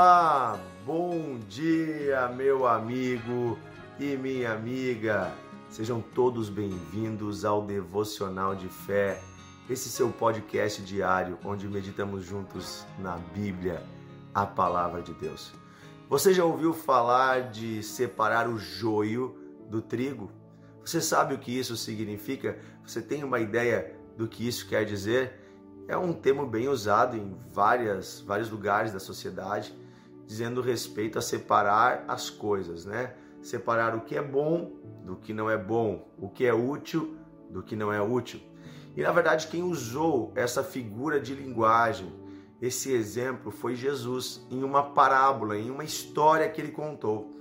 Olá, bom dia, meu amigo e minha amiga. Sejam todos bem-vindos ao Devocional de Fé, esse seu podcast diário onde meditamos juntos na Bíblia, a palavra de Deus. Você já ouviu falar de separar o joio do trigo? Você sabe o que isso significa? Você tem uma ideia do que isso quer dizer? é um termo bem usado em várias, vários lugares da sociedade, dizendo respeito a separar as coisas, né? Separar o que é bom do que não é bom, o que é útil do que não é útil. E na verdade, quem usou essa figura de linguagem, esse exemplo, foi Jesus, em uma parábola, em uma história que ele contou.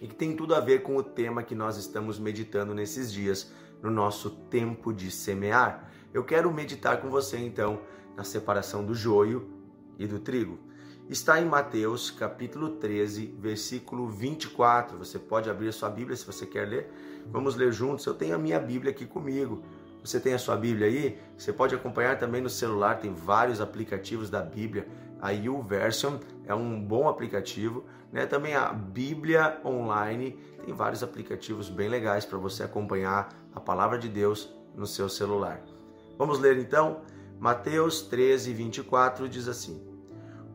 E que tem tudo a ver com o tema que nós estamos meditando nesses dias, no nosso tempo de semear. Eu quero meditar com você então na separação do joio e do trigo. Está em Mateus capítulo 13, versículo 24. Você pode abrir sua Bíblia se você quer ler. Vamos ler juntos. Eu tenho a minha Bíblia aqui comigo. Você tem a sua Bíblia aí? Você pode acompanhar também no celular, tem vários aplicativos da Bíblia. A YouVersion é um bom aplicativo, né? Também a Bíblia Online tem vários aplicativos bem legais para você acompanhar a palavra de Deus no seu celular. Vamos ler então? Mateus 13, 24 diz assim: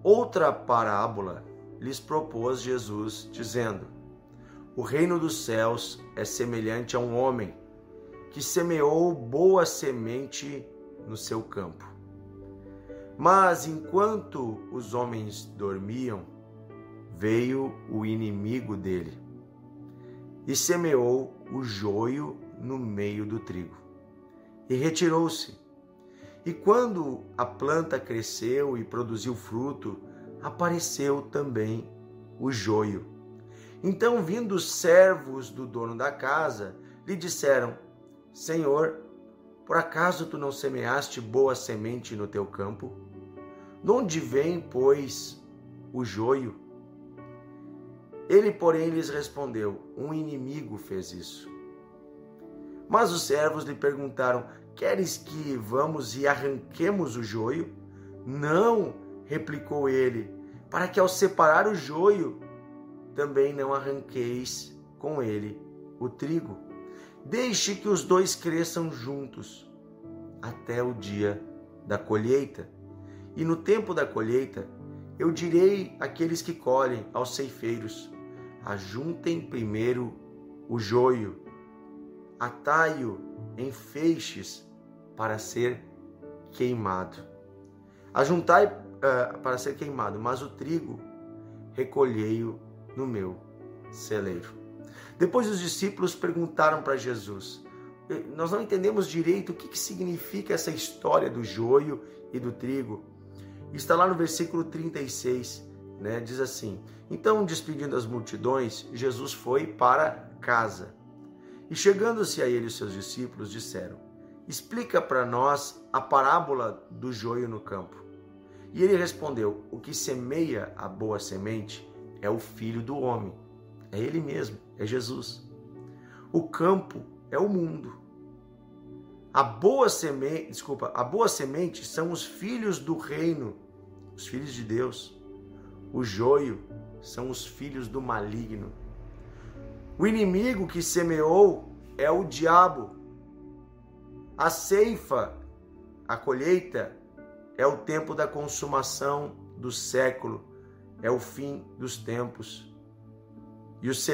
Outra parábola lhes propôs Jesus, dizendo: O reino dos céus é semelhante a um homem que semeou boa semente no seu campo. Mas enquanto os homens dormiam, veio o inimigo dele e semeou o joio no meio do trigo e retirou-se. E quando a planta cresceu e produziu fruto, apareceu também o joio. Então, vindo os servos do dono da casa, lhe disseram: Senhor, por acaso tu não semeaste boa semente no teu campo? De onde vem, pois, o joio? Ele, porém, lhes respondeu: Um inimigo fez isso. Mas os servos lhe perguntaram: Queres que vamos e arranquemos o joio? Não, replicou ele, para que ao separar o joio, também não arranqueis com ele o trigo. Deixe que os dois cresçam juntos até o dia da colheita. E no tempo da colheita, eu direi àqueles que colhem, aos ceifeiros: ajuntem primeiro o joio atai-o em feixes para ser queimado. Ajuntai uh, para ser queimado, mas o trigo recolhei-o no meu celeiro. Depois os discípulos perguntaram para Jesus: Nós não entendemos direito o que, que significa essa história do joio e do trigo. Está lá no versículo 36, né? Diz assim: Então, despedindo as multidões, Jesus foi para casa. E chegando-se a ele os seus discípulos, disseram: Explica para nós a parábola do joio no campo. E ele respondeu: O que semeia a boa semente é o filho do homem. É ele mesmo, é Jesus. O campo é o mundo. A boa semente, desculpa, a boa semente são os filhos do reino, os filhos de Deus. O joio são os filhos do maligno. O inimigo que semeou é o diabo. A ceifa, a colheita, é o tempo da consumação do século, é o fim dos tempos. E os,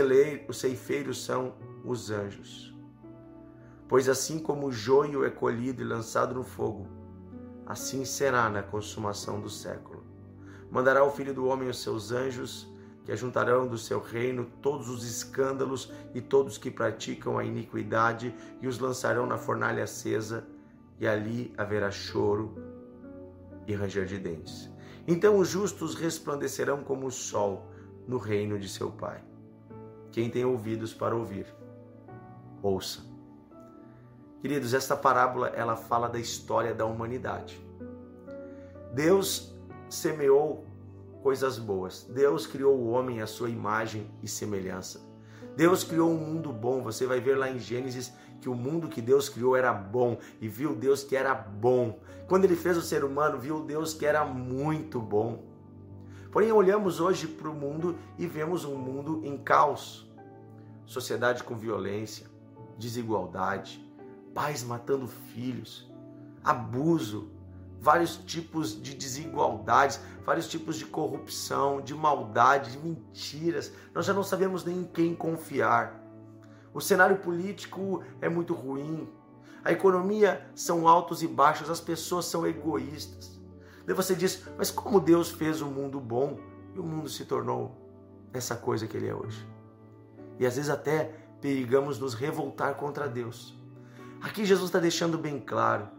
os ceifeiros são os anjos. Pois assim como o joio é colhido e lançado no fogo, assim será na consumação do século. Mandará o Filho do Homem os seus anjos que ajuntarão do seu reino todos os escândalos e todos que praticam a iniquidade e os lançarão na fornalha acesa, e ali haverá choro e ranger de dentes. Então os justos resplandecerão como o sol no reino de seu Pai. Quem tem ouvidos para ouvir, ouça. Queridos, esta parábola ela fala da história da humanidade. Deus semeou coisas boas. Deus criou o homem à sua imagem e semelhança. Deus criou um mundo bom. Você vai ver lá em Gênesis que o mundo que Deus criou era bom e viu Deus que era bom. Quando ele fez o ser humano, viu Deus que era muito bom. Porém, olhamos hoje para o mundo e vemos um mundo em caos. Sociedade com violência, desigualdade, pais matando filhos, abuso, vários tipos de desigualdades, vários tipos de corrupção, de maldade, de mentiras. Nós já não sabemos nem em quem confiar. O cenário político é muito ruim. A economia são altos e baixos, as pessoas são egoístas. Daí você diz, mas como Deus fez o mundo bom e o mundo se tornou essa coisa que ele é hoje? E às vezes até perigamos nos revoltar contra Deus. Aqui Jesus está deixando bem claro: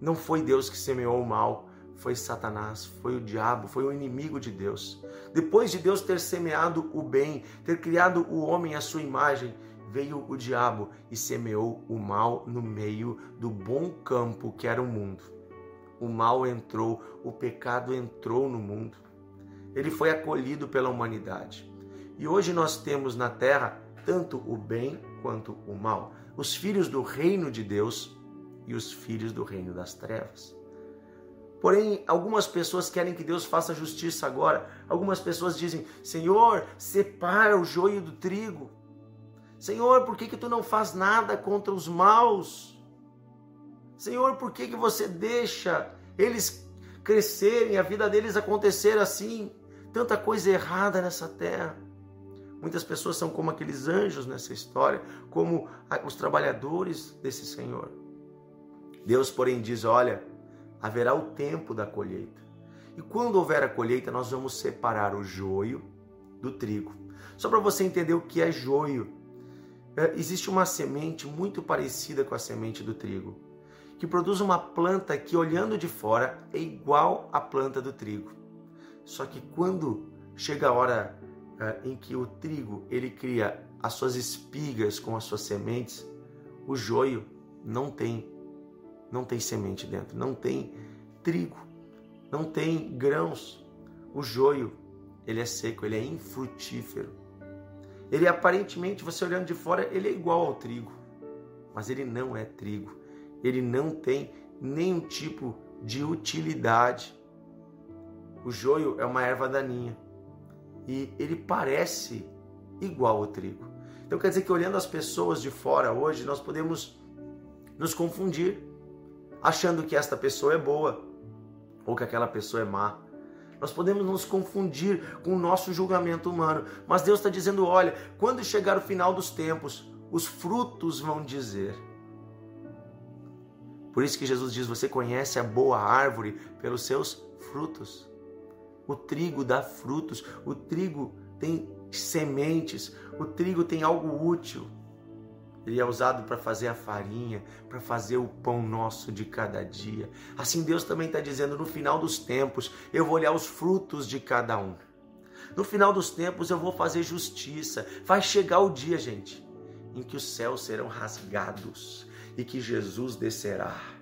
não foi Deus que semeou o mal, foi Satanás, foi o diabo, foi o inimigo de Deus. Depois de Deus ter semeado o bem, ter criado o homem à sua imagem, veio o diabo e semeou o mal no meio do bom campo que era o mundo. O mal entrou, o pecado entrou no mundo. Ele foi acolhido pela humanidade. E hoje nós temos na terra tanto o bem quanto o mal os filhos do reino de Deus e os filhos do reino das trevas. Porém, algumas pessoas querem que Deus faça justiça agora. Algumas pessoas dizem: Senhor, separa o joio do trigo. Senhor, por que, que tu não faz nada contra os maus? Senhor, por que, que você deixa eles crescerem, a vida deles acontecer assim? Tanta coisa errada nessa terra. Muitas pessoas são como aqueles anjos nessa história, como os trabalhadores desse Senhor. Deus, porém, diz: Olha, haverá o tempo da colheita. E quando houver a colheita, nós vamos separar o joio do trigo. Só para você entender o que é joio, é, existe uma semente muito parecida com a semente do trigo, que produz uma planta que, olhando de fora, é igual à planta do trigo. Só que quando chega a hora é, em que o trigo ele cria as suas espigas com as suas sementes, o joio não tem não tem semente dentro, não tem trigo, não tem grãos. O joio, ele é seco, ele é infrutífero. Ele aparentemente, você olhando de fora, ele é igual ao trigo, mas ele não é trigo. Ele não tem nenhum tipo de utilidade. O joio é uma erva daninha e ele parece igual ao trigo. Então quer dizer que olhando as pessoas de fora hoje, nós podemos nos confundir, achando que esta pessoa é boa ou que aquela pessoa é má. Nós podemos nos confundir com o nosso julgamento humano, mas Deus está dizendo: olha, quando chegar o final dos tempos, os frutos vão dizer. Por isso que Jesus diz: você conhece a boa árvore pelos seus frutos. O trigo dá frutos, o trigo tem sementes, o trigo tem algo útil. Ele é usado para fazer a farinha, para fazer o pão nosso de cada dia. Assim Deus também está dizendo: no final dos tempos, eu vou olhar os frutos de cada um. No final dos tempos, eu vou fazer justiça. Vai chegar o dia, gente, em que os céus serão rasgados e que Jesus descerá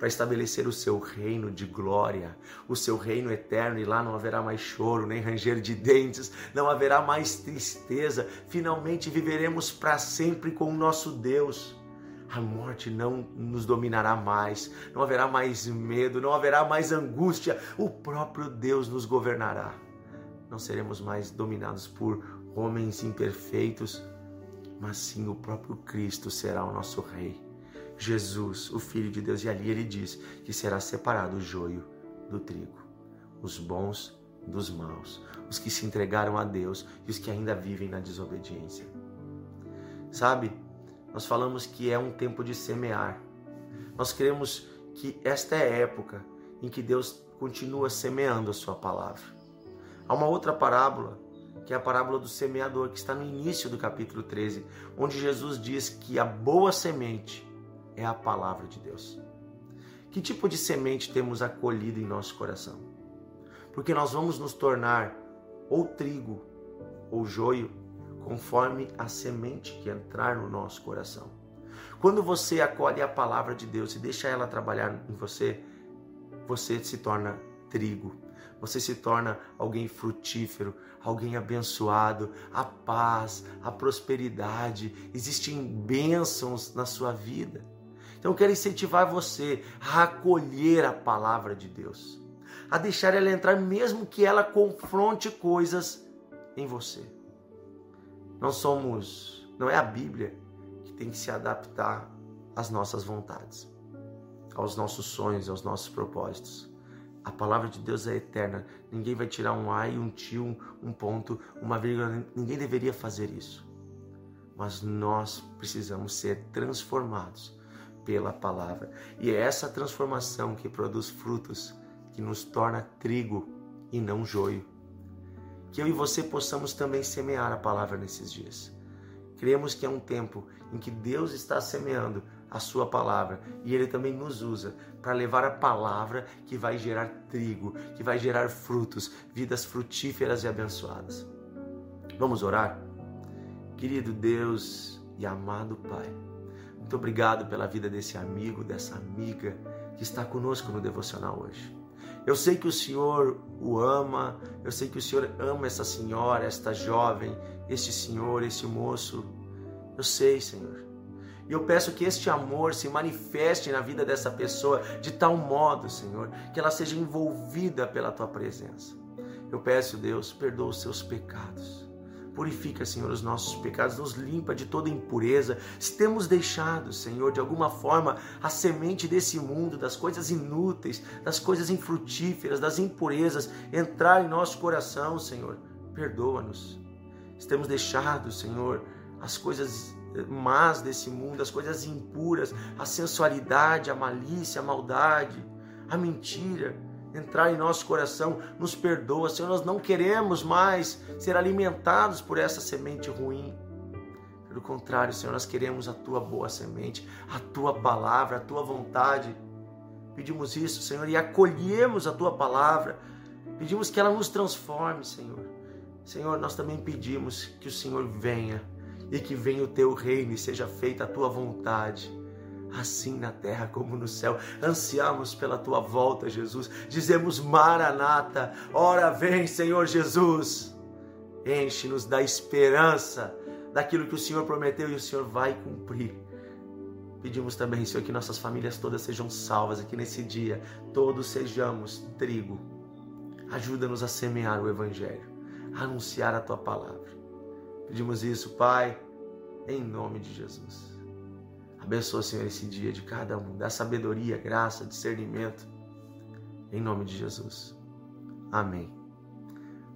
para estabelecer o seu reino de glória, o seu reino eterno, e lá não haverá mais choro, nem ranger de dentes, não haverá mais tristeza. Finalmente viveremos para sempre com o nosso Deus. A morte não nos dominará mais, não haverá mais medo, não haverá mais angústia, o próprio Deus nos governará. Não seremos mais dominados por homens imperfeitos, mas sim o próprio Cristo será o nosso Rei. Jesus, o Filho de Deus, e ali ele diz que será separado o joio do trigo, os bons dos maus, os que se entregaram a Deus e os que ainda vivem na desobediência. Sabe, nós falamos que é um tempo de semear. Nós queremos que esta é a época em que Deus continua semeando a sua palavra. Há uma outra parábola, que é a parábola do semeador, que está no início do capítulo 13, onde Jesus diz que a boa semente é a palavra de Deus. Que tipo de semente temos acolhido em nosso coração? Porque nós vamos nos tornar ou trigo ou joio conforme a semente que entrar no nosso coração. Quando você acolhe a palavra de Deus e deixa ela trabalhar em você, você se torna trigo. Você se torna alguém frutífero, alguém abençoado, a paz, a prosperidade, existem bênçãos na sua vida. Então eu quero incentivar você a acolher a palavra de Deus, a deixar ela entrar, mesmo que ela confronte coisas em você. Não somos, não é a Bíblia que tem que se adaptar às nossas vontades, aos nossos sonhos, aos nossos propósitos. A palavra de Deus é eterna. Ninguém vai tirar um ai, um tio, um ponto, uma vírgula. Ninguém deveria fazer isso. Mas nós precisamos ser transformados pela palavra. E é essa transformação que produz frutos, que nos torna trigo e não joio. Que eu e você possamos também semear a palavra nesses dias. Cremos que é um tempo em que Deus está semeando a sua palavra e ele também nos usa para levar a palavra que vai gerar trigo, que vai gerar frutos, vidas frutíferas e abençoadas. Vamos orar? Querido Deus e amado Pai, muito obrigado pela vida desse amigo, dessa amiga que está conosco no devocional hoje. Eu sei que o Senhor o ama, eu sei que o Senhor ama essa senhora, esta jovem, este senhor, este moço. Eu sei, Senhor. E eu peço que este amor se manifeste na vida dessa pessoa de tal modo, Senhor, que ela seja envolvida pela tua presença. Eu peço, Deus, perdoa os seus pecados. Purifica, Senhor, os nossos pecados, nos limpa de toda impureza. Se temos deixado, Senhor, de alguma forma, a semente desse mundo, das coisas inúteis, das coisas infrutíferas, das impurezas, entrar em nosso coração, Senhor, perdoa-nos. Se temos deixado, Senhor, as coisas más desse mundo, as coisas impuras, a sensualidade, a malícia, a maldade, a mentira entrar em nosso coração, nos perdoa, Senhor, nós não queremos mais ser alimentados por essa semente ruim. Pelo contrário, Senhor, nós queremos a tua boa semente, a tua palavra, a tua vontade. Pedimos isso, Senhor, e acolhemos a tua palavra. Pedimos que ela nos transforme, Senhor. Senhor, nós também pedimos que o Senhor venha e que venha o teu reino e seja feita a tua vontade, assim na terra como no céu. Ansiamos pela tua volta, Jesus. Dizemos: Maranata, ora vem, Senhor Jesus. Enche-nos da esperança daquilo que o Senhor prometeu e o Senhor vai cumprir. Pedimos também, Senhor, que nossas famílias todas sejam salvas aqui nesse dia, todos sejamos trigo. Ajuda-nos a semear o Evangelho, a anunciar a tua palavra. Pedimos isso, Pai, em nome de Jesus. Abençoa, Senhor, esse dia de cada um. Dá sabedoria, graça, discernimento. Em nome de Jesus. Amém.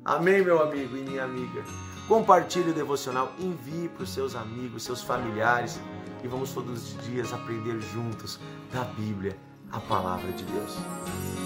Amém, meu amigo e minha amiga. Compartilhe o devocional, envie para os seus amigos, seus familiares e vamos todos os dias aprender juntos da Bíblia, a palavra de Deus.